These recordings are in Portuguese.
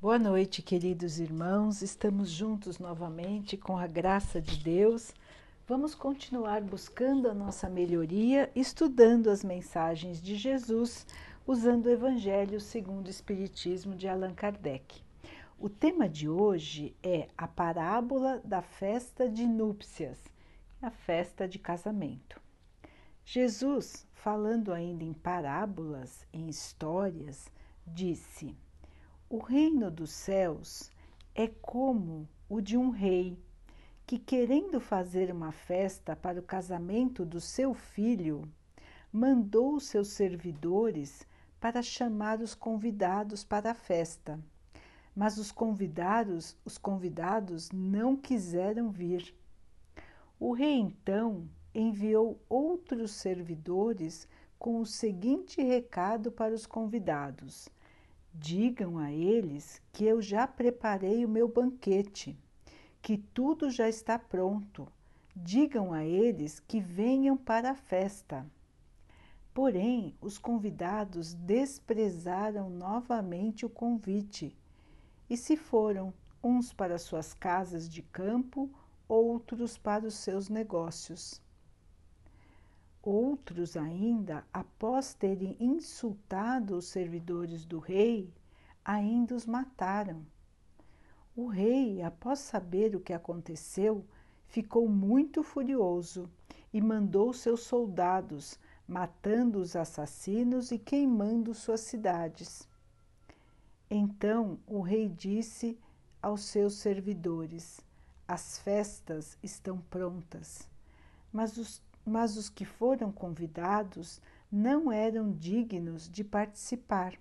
Boa noite, queridos irmãos. Estamos juntos novamente com a graça de Deus. Vamos continuar buscando a nossa melhoria, estudando as mensagens de Jesus, usando o Evangelho segundo o Espiritismo de Allan Kardec. O tema de hoje é a parábola da festa de núpcias, a festa de casamento. Jesus, falando ainda em parábolas, em histórias, disse: O reino dos céus é como o de um rei que, querendo fazer uma festa para o casamento do seu filho, mandou seus servidores para chamar os convidados para a festa mas os convidados, os convidados não quiseram vir. O rei então enviou outros servidores com o seguinte recado para os convidados: Digam a eles que eu já preparei o meu banquete, que tudo já está pronto. Digam a eles que venham para a festa. Porém, os convidados desprezaram novamente o convite e se foram, uns para suas casas de campo, outros para os seus negócios. Outros ainda, após terem insultado os servidores do rei, ainda os mataram. O rei, após saber o que aconteceu, ficou muito furioso e mandou seus soldados, matando os assassinos e queimando suas cidades. Então o rei disse aos seus servidores: As festas estão prontas. Mas os, mas os que foram convidados não eram dignos de participar.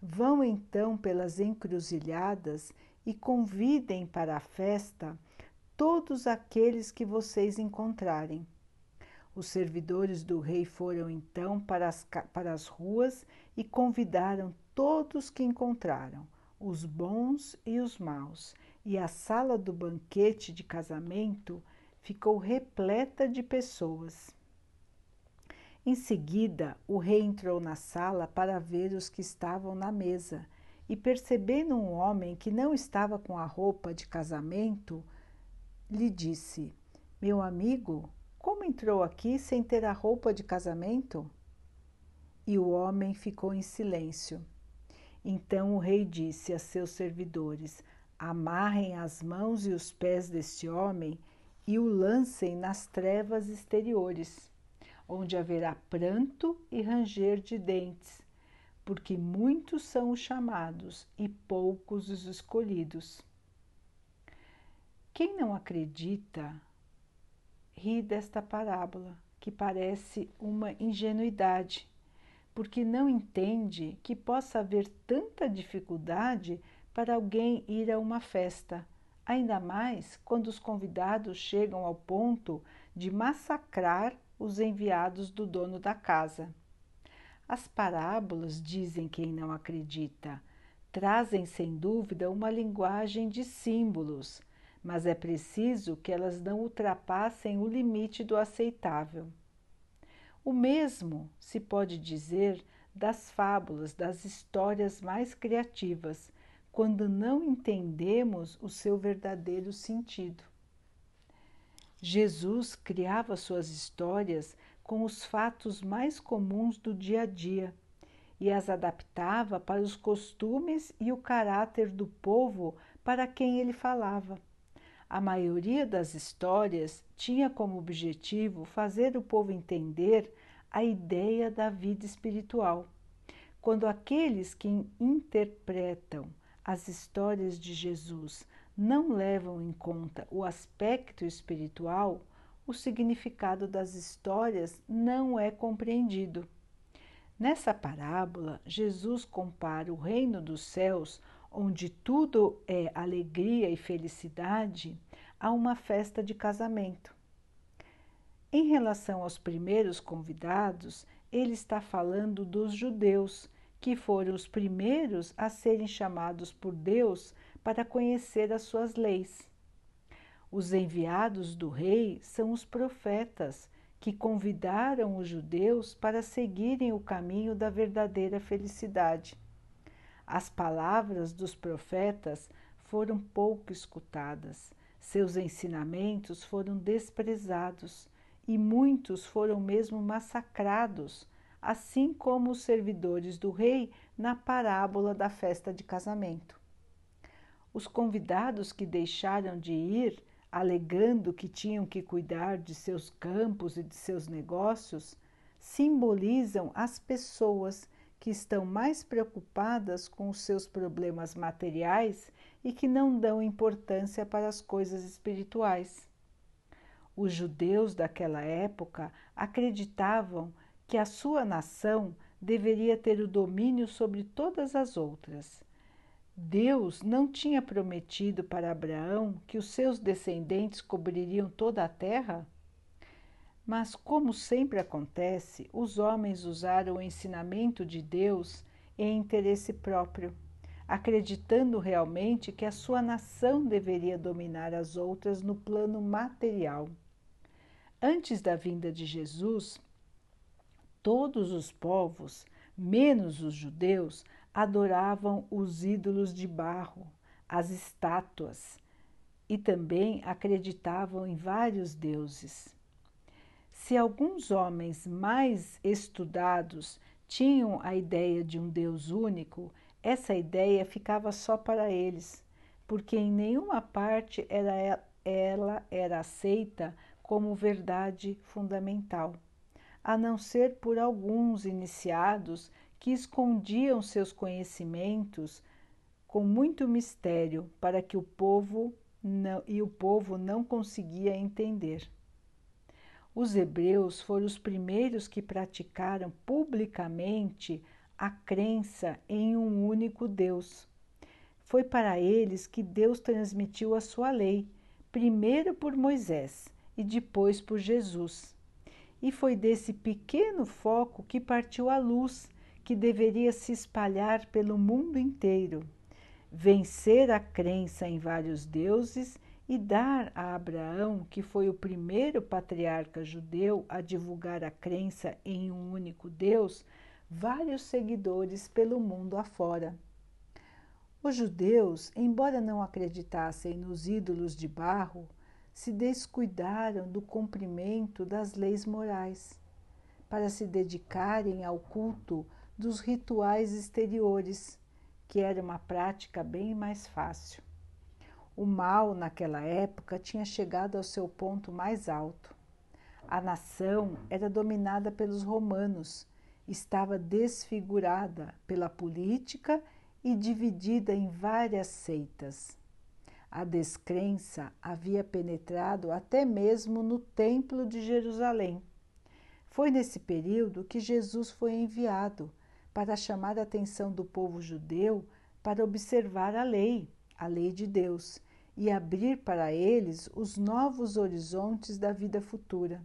Vão então pelas encruzilhadas e convidem para a festa todos aqueles que vocês encontrarem. Os servidores do rei foram então para as, para as ruas e convidaram todos que encontraram, os bons e os maus, e a sala do banquete de casamento ficou repleta de pessoas. Em seguida, o rei entrou na sala para ver os que estavam na mesa e, percebendo um homem que não estava com a roupa de casamento, lhe disse: Meu amigo, como entrou aqui sem ter a roupa de casamento? E o homem ficou em silêncio. Então o rei disse a seus servidores: Amarrem as mãos e os pés deste homem e o lancem nas trevas exteriores, onde haverá pranto e ranger de dentes, porque muitos são os chamados e poucos os escolhidos. Quem não acredita ri desta parábola, que parece uma ingenuidade porque não entende que possa haver tanta dificuldade para alguém ir a uma festa, ainda mais quando os convidados chegam ao ponto de massacrar os enviados do dono da casa. As parábolas, dizem quem não acredita, trazem sem dúvida uma linguagem de símbolos, mas é preciso que elas não ultrapassem o limite do aceitável. O mesmo se pode dizer das fábulas, das histórias mais criativas, quando não entendemos o seu verdadeiro sentido. Jesus criava suas histórias com os fatos mais comuns do dia a dia e as adaptava para os costumes e o caráter do povo para quem ele falava. A maioria das histórias tinha como objetivo fazer o povo entender a ideia da vida espiritual. Quando aqueles que interpretam as histórias de Jesus não levam em conta o aspecto espiritual, o significado das histórias não é compreendido. Nessa parábola, Jesus compara o reino dos céus onde tudo é alegria e felicidade, a uma festa de casamento. Em relação aos primeiros convidados, ele está falando dos judeus, que foram os primeiros a serem chamados por Deus para conhecer as suas leis. Os enviados do rei são os profetas, que convidaram os judeus para seguirem o caminho da verdadeira felicidade. As palavras dos profetas foram pouco escutadas, seus ensinamentos foram desprezados e muitos foram mesmo massacrados, assim como os servidores do rei na parábola da festa de casamento. Os convidados que deixaram de ir, alegando que tinham que cuidar de seus campos e de seus negócios, simbolizam as pessoas que estão mais preocupadas com os seus problemas materiais e que não dão importância para as coisas espirituais. Os judeus daquela época acreditavam que a sua nação deveria ter o domínio sobre todas as outras. Deus não tinha prometido para Abraão que os seus descendentes cobririam toda a terra? Mas, como sempre acontece, os homens usaram o ensinamento de Deus em interesse próprio, acreditando realmente que a sua nação deveria dominar as outras no plano material. Antes da vinda de Jesus, todos os povos, menos os judeus, adoravam os ídolos de barro, as estátuas, e também acreditavam em vários deuses. Se alguns homens mais estudados tinham a ideia de um Deus único, essa ideia ficava só para eles, porque em nenhuma parte era, ela era aceita como verdade fundamental, a não ser por alguns iniciados que escondiam seus conhecimentos com muito mistério para que o povo não, e o povo não conseguia entender. Os hebreus foram os primeiros que praticaram publicamente a crença em um único Deus. Foi para eles que Deus transmitiu a sua lei, primeiro por Moisés e depois por Jesus. E foi desse pequeno foco que partiu a luz, que deveria se espalhar pelo mundo inteiro, vencer a crença em vários deuses e dar a Abraão, que foi o primeiro patriarca judeu a divulgar a crença em um único Deus, vários seguidores pelo mundo afora. Os judeus, embora não acreditassem nos ídolos de barro, se descuidaram do cumprimento das leis morais, para se dedicarem ao culto dos rituais exteriores, que era uma prática bem mais fácil. O mal, naquela época, tinha chegado ao seu ponto mais alto. A nação era dominada pelos romanos, estava desfigurada pela política e dividida em várias seitas. A descrença havia penetrado até mesmo no Templo de Jerusalém. Foi nesse período que Jesus foi enviado para chamar a atenção do povo judeu para observar a lei, a lei de Deus, e abrir para eles os novos horizontes da vida futura.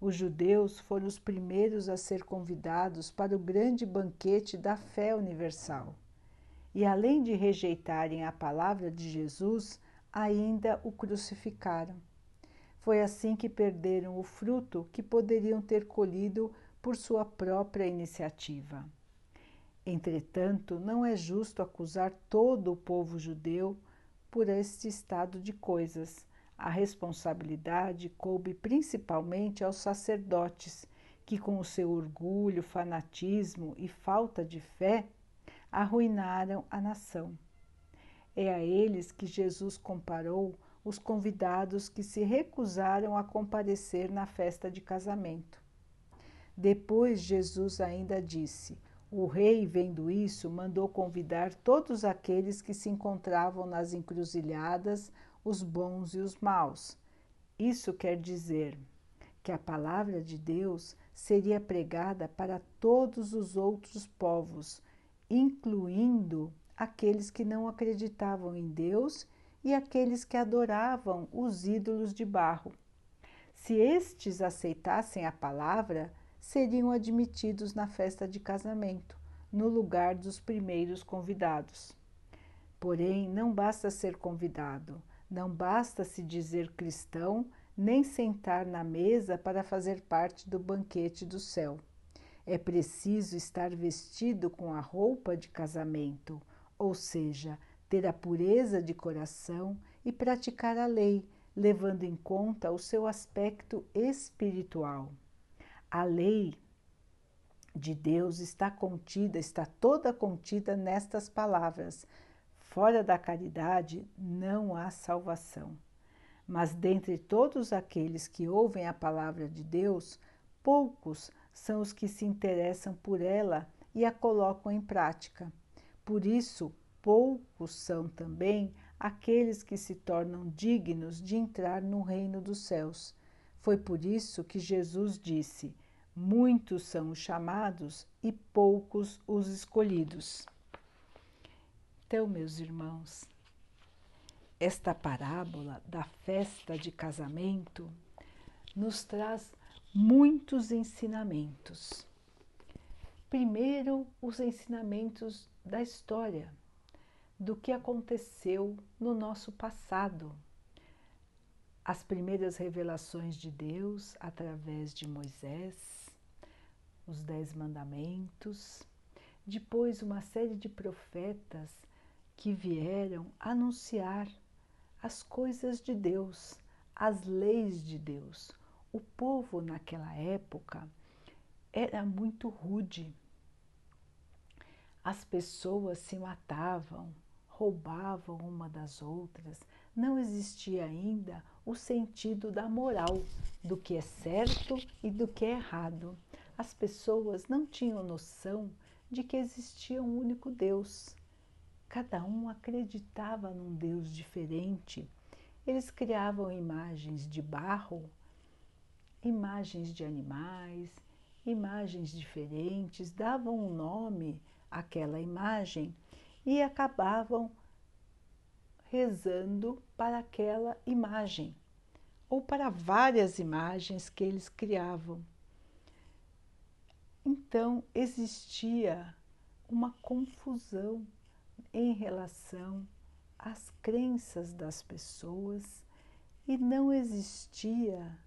Os judeus foram os primeiros a ser convidados para o grande banquete da fé universal e além de rejeitarem a palavra de Jesus, ainda o crucificaram. Foi assim que perderam o fruto que poderiam ter colhido por sua própria iniciativa. Entretanto, não é justo acusar todo o povo judeu por este estado de coisas. A responsabilidade coube principalmente aos sacerdotes, que, com o seu orgulho, fanatismo e falta de fé, arruinaram a nação. É a eles que Jesus comparou os convidados que se recusaram a comparecer na festa de casamento. Depois, Jesus ainda disse: O rei, vendo isso, mandou convidar todos aqueles que se encontravam nas encruzilhadas, os bons e os maus. Isso quer dizer que a palavra de Deus seria pregada para todos os outros povos, incluindo aqueles que não acreditavam em Deus e aqueles que adoravam os ídolos de barro. Se estes aceitassem a palavra, seriam admitidos na festa de casamento, no lugar dos primeiros convidados. Porém, não basta ser convidado, não basta se dizer cristão, nem sentar na mesa para fazer parte do banquete do céu. É preciso estar vestido com a roupa de casamento, ou seja, ter a pureza de coração e praticar a lei, levando em conta o seu aspecto espiritual. A lei de Deus está contida, está toda contida nestas palavras: fora da caridade não há salvação. Mas dentre todos aqueles que ouvem a palavra de Deus, poucos são os que se interessam por ela e a colocam em prática. Por isso, poucos são também aqueles que se tornam dignos de entrar no reino dos céus. Foi por isso que Jesus disse: Muitos são os chamados e poucos os escolhidos. Então, meus irmãos, esta parábola da festa de casamento nos traz muitos ensinamentos. Primeiro, os ensinamentos da história, do que aconteceu no nosso passado. As primeiras revelações de Deus através de Moisés, os Dez Mandamentos, depois, uma série de profetas que vieram anunciar as coisas de Deus, as leis de Deus. O povo naquela época era muito rude. As pessoas se matavam, roubavam uma das outras. Não existia ainda o sentido da moral, do que é certo e do que é errado. As pessoas não tinham noção de que existia um único Deus Cada um acreditava num Deus diferente. Eles criavam imagens de barro, imagens de animais, imagens diferentes, davam um nome àquela imagem e acabavam rezando para aquela imagem ou para várias imagens que eles criavam. Então existia uma confusão em relação às crenças das pessoas e não existia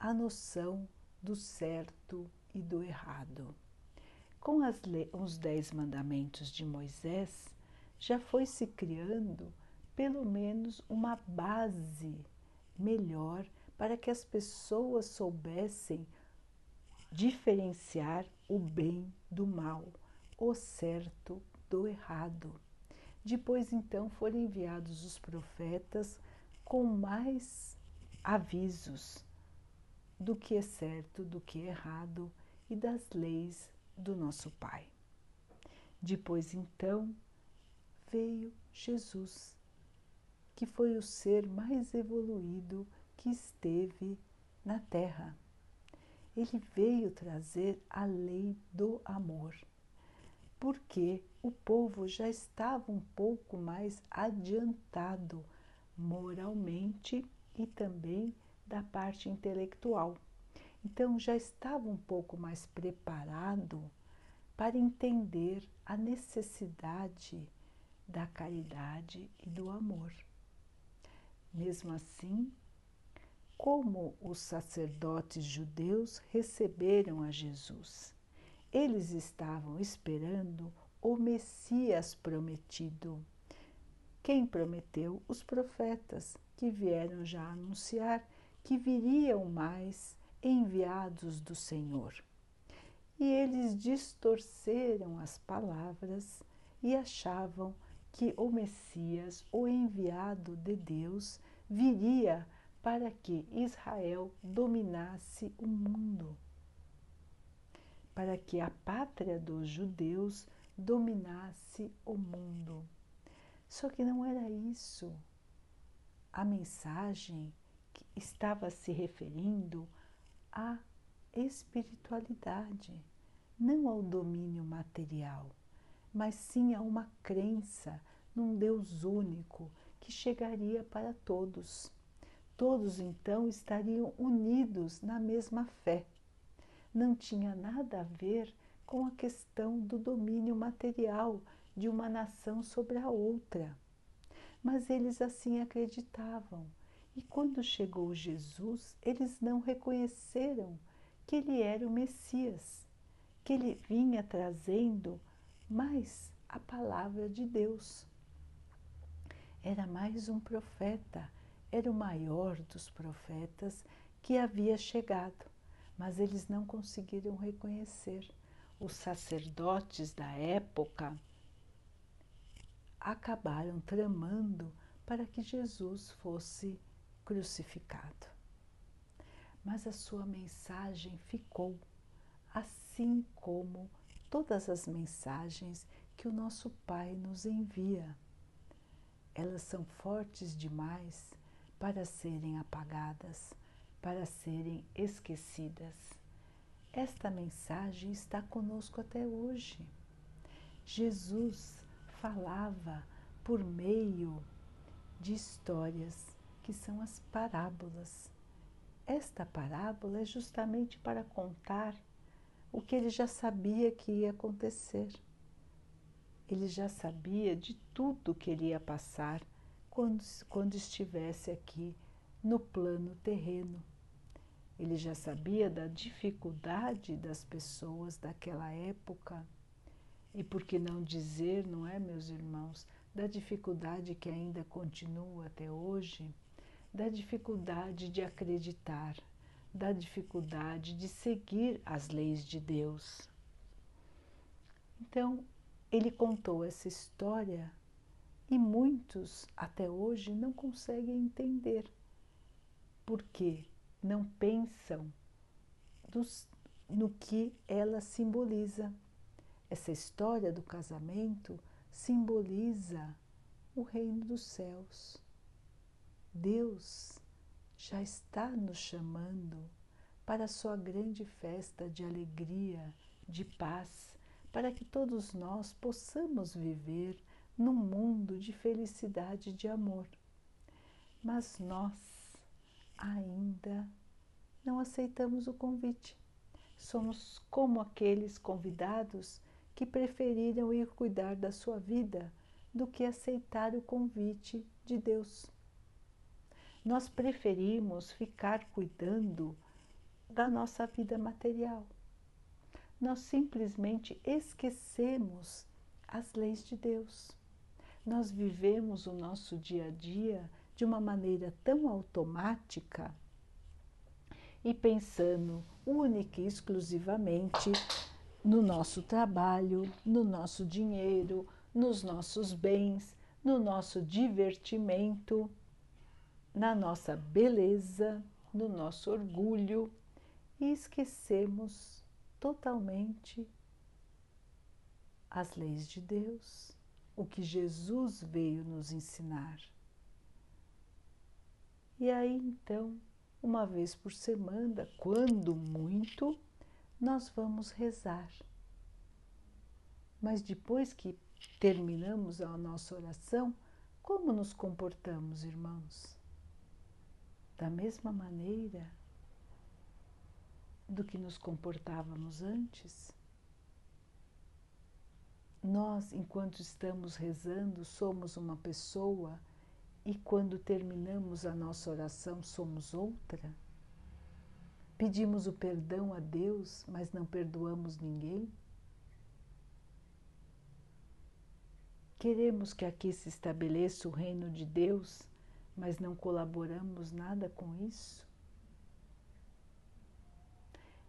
a noção do certo e do errado. Com os Dez Mandamentos de Moisés, já foi se criando pelo menos uma base melhor para que as pessoas soubessem diferenciar o bem do mal, o certo do errado. Depois, então, foram enviados os profetas com mais avisos do que é certo, do que é errado e das leis do nosso Pai. Depois, então, veio Jesus, que foi o ser mais evoluído que esteve na Terra. Ele veio trazer a lei do amor porque o povo já estava um pouco mais adiantado moralmente e também da parte intelectual. Então já estava um pouco mais preparado para entender a necessidade da caridade e do amor. Mesmo assim, como os sacerdotes judeus receberam a Jesus? Eles estavam esperando o Messias prometido. Quem prometeu? Os profetas, que vieram já anunciar que viriam mais enviados do Senhor. E eles distorceram as palavras e achavam que o Messias, o enviado de Deus, viria para que Israel dominasse o mundo para que a pátria dos judeus dominasse o mundo. Só que não era isso. A mensagem estava se referindo à espiritualidade, não ao domínio material, mas sim a uma crença num Deus único que chegaria para todos. Todos então estariam unidos na mesma fé não tinha nada a ver com a questão do domínio material de uma nação sobre a outra. Mas eles assim acreditavam. E quando chegou Jesus, eles não reconheceram que ele era o Messias, que ele vinha trazendo mais a palavra de Deus. Era mais um profeta, era o maior dos profetas que havia chegado, mas eles não conseguiram reconhecer. Os sacerdotes da época acabaram tramando para que Jesus fosse crucificado. Mas a sua mensagem ficou, assim como todas as mensagens que o nosso Pai nos envia. Elas são fortes demais para serem apagadas, para serem esquecidas. Esta mensagem está conosco até hoje. Jesus falava por meio de histórias que são as parábolas. Esta parábola é justamente para contar o que ele já sabia que ia acontecer. Ele já sabia de tudo que ele ia passar quando, quando estivesse aqui no plano terreno. Ele já sabia da dificuldade das pessoas daquela época. E por que não dizer, não é, meus irmãos, da dificuldade que ainda continua até hoje, da dificuldade de acreditar, da dificuldade de seguir as leis de Deus. Então, ele contou essa história e muitos até hoje não conseguem entender porque não pensam dos, no que ela simboliza. Essa história do casamento simboliza o reino dos céus. Deus já está nos chamando para a sua grande festa de alegria, de paz, para que todos nós possamos viver num mundo de felicidade e de amor. Mas nós ainda não aceitamos o convite. Somos como aqueles convidados que preferiram ir cuidar da sua vida do que aceitar o convite de Deus. Nós preferimos ficar cuidando da nossa vida material. Nós simplesmente esquecemos as leis de Deus. Nós vivemos o nosso dia a dia de uma maneira tão automática e pensando única e exclusivamente no nosso trabalho, no nosso dinheiro, nos nossos bens, no nosso divertimento, na nossa beleza, no nosso orgulho e esquecemos totalmente as leis de Deus, o que Jesus veio nos ensinar. E aí então, uma vez por semana, quando muito, nós vamos rezar. Mas depois que terminamos a nossa oração, como nos comportamos, irmãos? Da mesma maneira do que nos comportávamos antes? Nós, enquanto estamos rezando, somos uma pessoa e quando terminamos a nossa oração, somos outra? Pedimos o perdão a Deus, mas não perdoamos ninguém? Queremos que aqui se estabeleça o reino de Deus, mas não colaboramos nada com isso?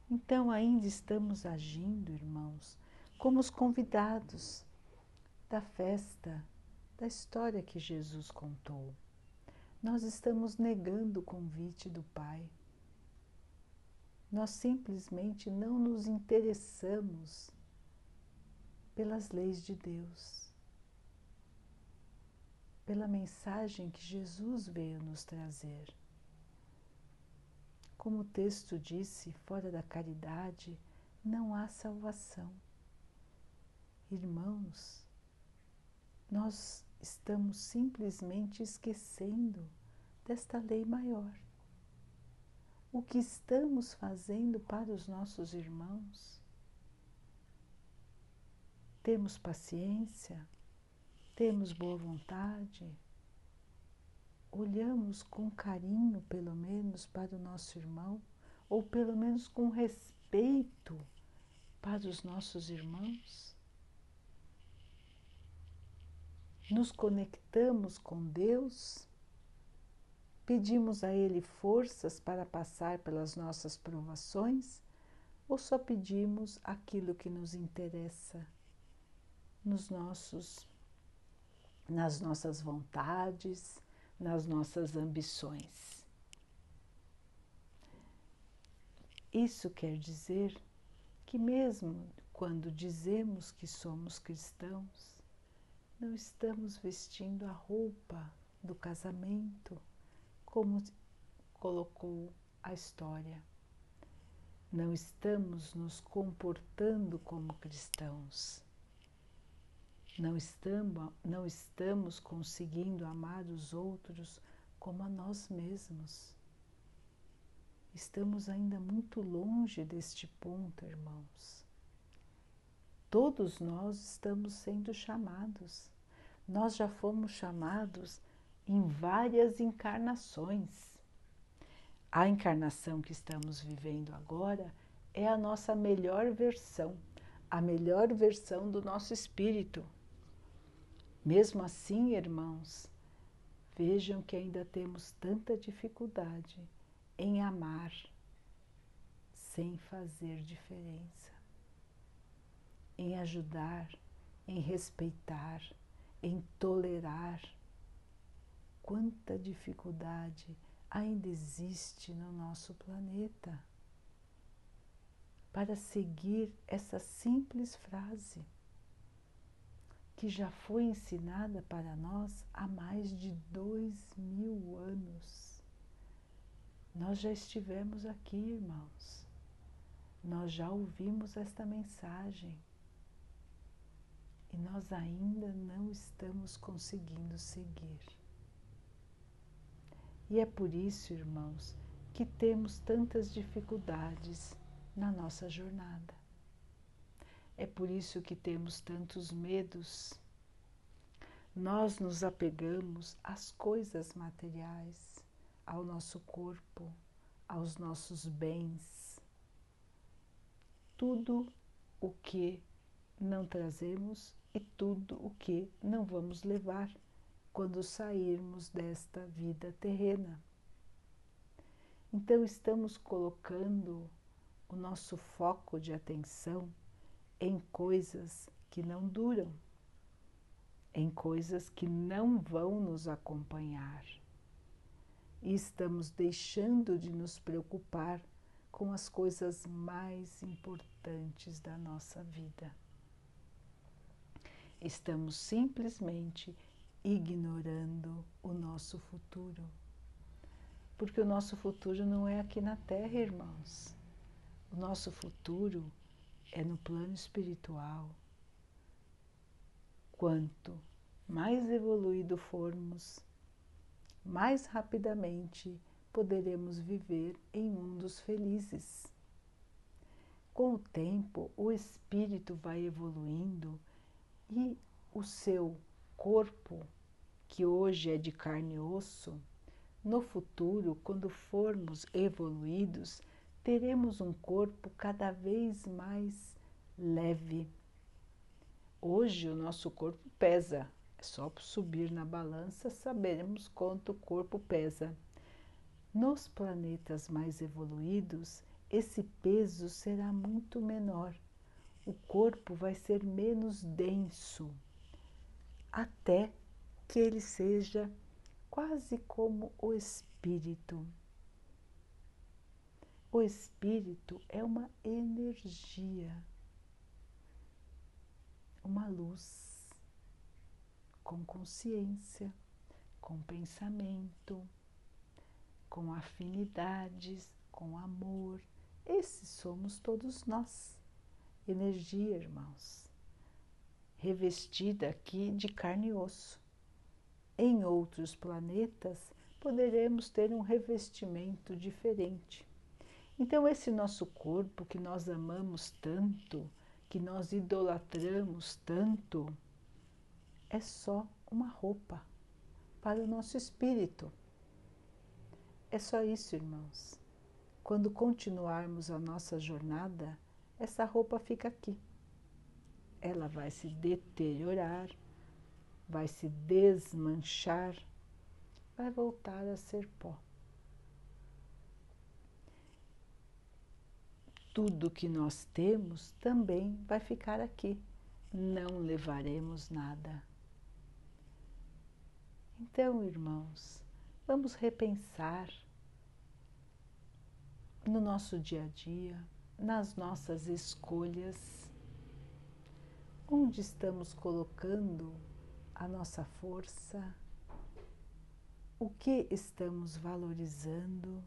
Então ainda estamos agindo, irmãos, como os convidados da festa, da história que Jesus contou. Nós estamos negando o convite do Pai nós simplesmente não nos interessamos pelas leis de Deus, pela mensagem que Jesus veio nos trazer. Como o texto disse, fora da caridade não há salvação. Irmãos, nós estamos simplesmente esquecendo desta lei maior o que estamos fazendo para os nossos irmãos? Temos paciência? Temos boa vontade? Olhamos com carinho, pelo menos, para o nosso irmão? Ou pelo menos com respeito para os nossos irmãos? Nos conectamos com Deus? Pedimos a Ele forças para passar pelas nossas provações? Ou só pedimos aquilo que nos interessa nos nossos, nas nossas vontades, nas nossas ambições? Isso quer dizer que, mesmo quando dizemos que somos cristãos, não estamos vestindo a roupa do casamento, como colocou a história. Não estamos nos comportando como cristãos. Não estamos, não estamos conseguindo amar os outros como a nós mesmos. Estamos ainda muito longe deste ponto, irmãos. Todos nós estamos sendo chamados. Nós já fomos chamados em várias encarnações. A encarnação que estamos vivendo agora é a nossa melhor versão, a melhor versão do nosso espírito. Mesmo assim, irmãos, vejam que ainda temos tanta dificuldade em amar sem fazer diferença, em ajudar, em respeitar, em tolerar. Quanta dificuldade ainda existe no nosso planeta para seguir essa simples frase que já foi ensinada para nós há mais de dois mil anos. Nós já estivemos aqui, irmãos. Nós já ouvimos esta mensagem. E nós ainda não estamos conseguindo seguir. E é por isso, irmãos, que temos tantas dificuldades na nossa jornada. É por isso que temos tantos medos. Nós nos apegamos às coisas materiais ao nosso corpo, aos nossos bens, tudo o que não trazemos e tudo o que não vamos levar quando sairmos desta vida terrena. Então, estamos colocando o nosso foco de atenção em coisas que não duram, em coisas que não vão nos acompanhar e estamos deixando de nos preocupar com as coisas mais importantes da nossa vida. Estamos simplesmente ignorando o nosso futuro. Porque o nosso futuro não é aqui na Terra, irmãos. O nosso futuro é no plano espiritual. Quanto mais evoluído formos, mais rapidamente poderemos viver em mundos felizes. Com o tempo, o espírito vai evoluindo e o seu corpo, que hoje é de carne e osso, no futuro, quando formos evoluídos, teremos um corpo cada vez mais leve. Hoje o nosso corpo pesa, é só subir na balança saberemos quanto o corpo pesa. Nos planetas mais evoluídos, esse peso será muito menor. O corpo vai ser menos denso, até que ele seja quase como o espírito. O espírito é uma energia, uma luz com consciência, com pensamento, com afinidades, com amor. Esses somos todos nós. Energia, irmãos, revestida aqui de carne e osso. Em outros planetas, poderemos ter um revestimento diferente. Então, esse nosso corpo que nós amamos tanto, que nós idolatramos tanto, é só uma roupa para o nosso espírito. É só isso, irmãos. Quando continuarmos a nossa jornada, essa roupa fica aqui. Ela vai se deteriorar, vai se desmanchar, vai voltar a ser pó. Tudo que nós temos também vai ficar aqui. Não levaremos nada. Então, irmãos, vamos repensar no nosso dia a dia, nas nossas escolhas, onde estamos colocando a nossa força, o que estamos valorizando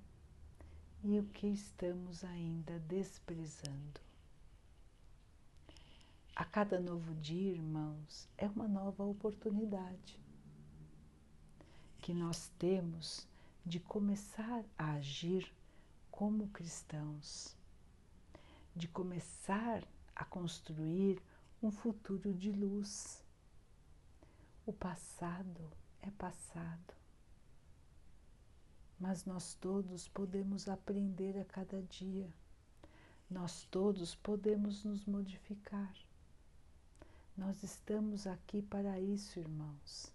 e o que estamos ainda desprezando. A cada novo dia, irmãos, é uma nova oportunidade que nós temos de começar a agir como cristãos, de começar a construir um futuro de luz. O passado é passado, mas nós todos podemos aprender a cada dia, nós todos podemos nos modificar. Nós estamos aqui para isso, irmãos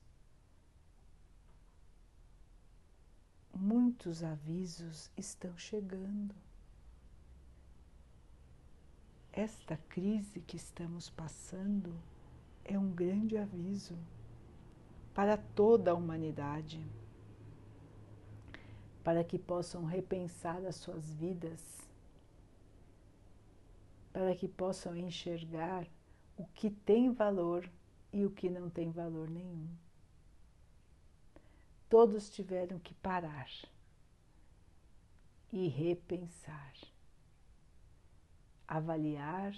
muitos avisos estão chegando. Esta crise que estamos passando é um grande aviso para toda a humanidade, para que possam repensar as suas vidas, para que possam enxergar o que tem valor e o que não tem valor nenhum todos tiveram que parar e repensar, avaliar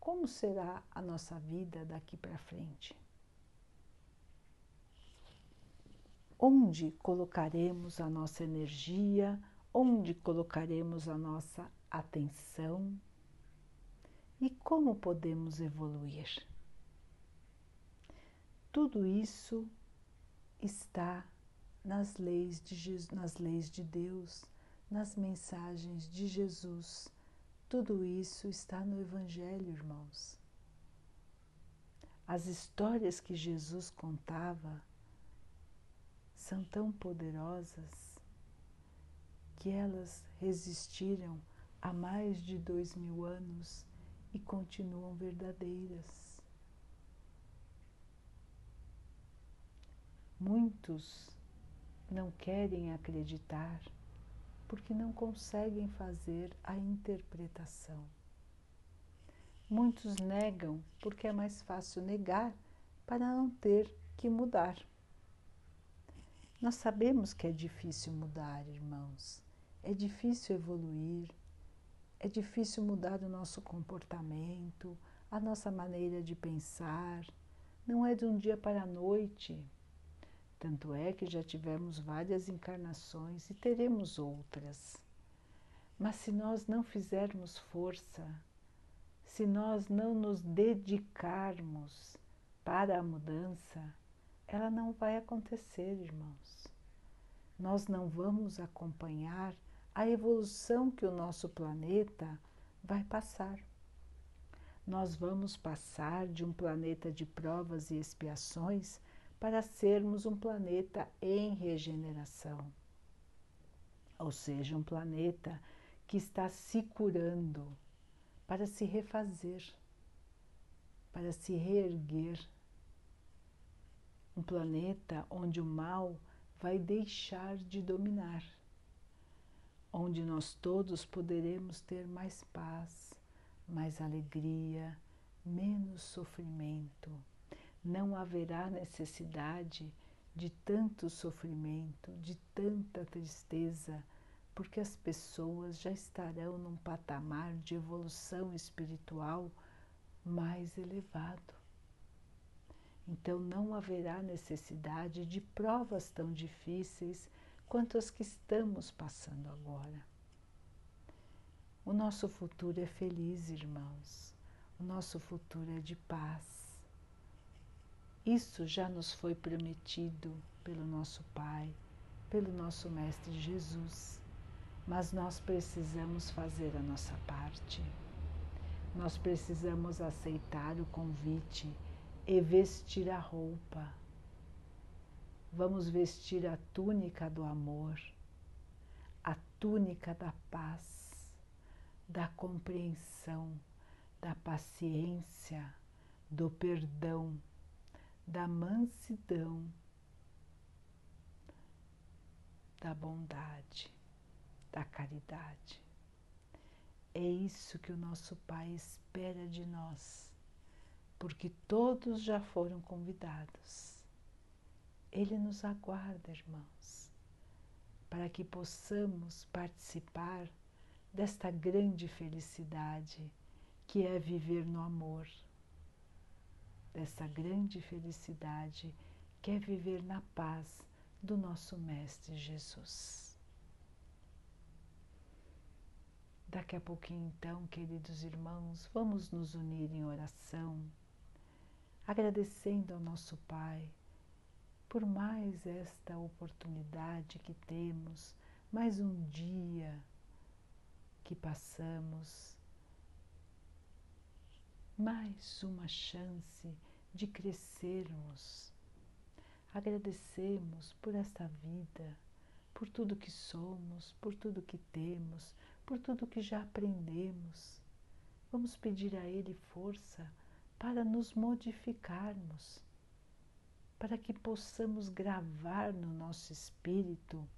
como será a nossa vida daqui para frente. Onde colocaremos a nossa energia, onde colocaremos a nossa atenção e como podemos evoluir. Tudo isso está nas leis de, Jesus, nas leis de Deus, nas mensagens de Jesus. Tudo isso está no Evangelho, irmãos. As histórias que Jesus contava são tão poderosas que elas resistiram há mais de dois mil anos e continuam verdadeiras. Muitos não querem acreditar porque não conseguem fazer a interpretação. Muitos negam porque é mais fácil negar para não ter que mudar. Nós sabemos que é difícil mudar, irmãos. É difícil evoluir, é difícil mudar o nosso comportamento, a nossa maneira de pensar. Não é de um dia para a noite. Tanto é que já tivemos várias encarnações e teremos outras. Mas se nós não fizermos força, se nós não nos dedicarmos para a mudança, ela não vai acontecer, irmãos. Nós não vamos acompanhar a evolução que o nosso planeta vai passar. Nós vamos passar de um planeta de provas e expiações para sermos um planeta em regeneração. Ou seja, um planeta que está se curando para se refazer, para se reerguer. Um planeta onde o mal vai deixar de dominar, onde nós todos poderemos ter mais paz, mais alegria, menos sofrimento não haverá necessidade de tanto sofrimento, de tanta tristeza, porque as pessoas já estarão num patamar de evolução espiritual mais elevado. Então não haverá necessidade de provas tão difíceis quanto as que estamos passando agora. O nosso futuro é feliz, irmãos. O nosso futuro é de paz isso já nos foi prometido pelo nosso Pai, pelo nosso Mestre Jesus, mas nós precisamos fazer a nossa parte. nós precisamos aceitar o convite e vestir a roupa. Vamos vestir a túnica do amor, a túnica da paz, da compreensão, da paciência, do perdão, da mansidão, da bondade, da caridade. É isso que o nosso Pai espera de nós, porque todos já foram convidados. Ele nos aguarda, irmãos, para que possamos participar desta grande felicidade que é viver no amor, dessa grande felicidade que é viver na paz do nosso Mestre Jesus. Daqui a pouquinho, então, queridos irmãos, vamos nos unir em oração, agradecendo ao nosso Pai por mais esta oportunidade que temos, mais um dia que passamos, mais uma chance de crescermos. Agradecemos por esta vida, por tudo que somos, por tudo que temos, por tudo que já aprendemos. Vamos pedir a Ele força para nos modificarmos, para que possamos gravar no nosso espírito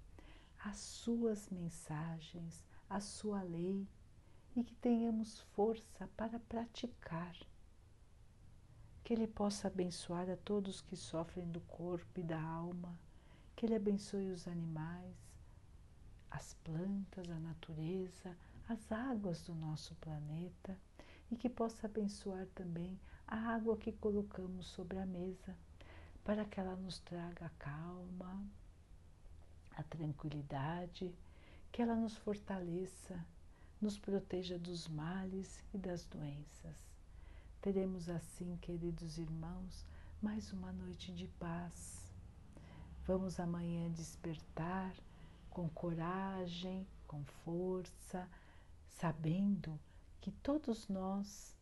as Suas mensagens, a Sua lei e que tenhamos força para praticar. Que Ele possa abençoar a todos que sofrem do corpo e da alma, que Ele abençoe os animais, as plantas, a natureza, as águas do nosso planeta e que possa abençoar também a água que colocamos sobre a mesa, para que ela nos traga a calma, a tranquilidade, que ela nos fortaleça, nos proteja dos males e das doenças. Teremos assim, queridos irmãos, mais uma noite de paz. Vamos amanhã despertar com coragem, com força, sabendo que todos nós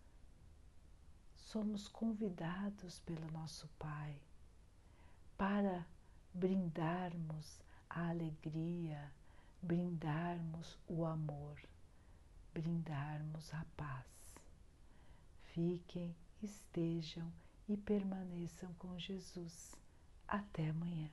somos convidados pelo nosso Pai para brindarmos a alegria, brindarmos o amor, brindarmos a paz. Fiquem, estejam e permaneçam com Jesus. Até amanhã.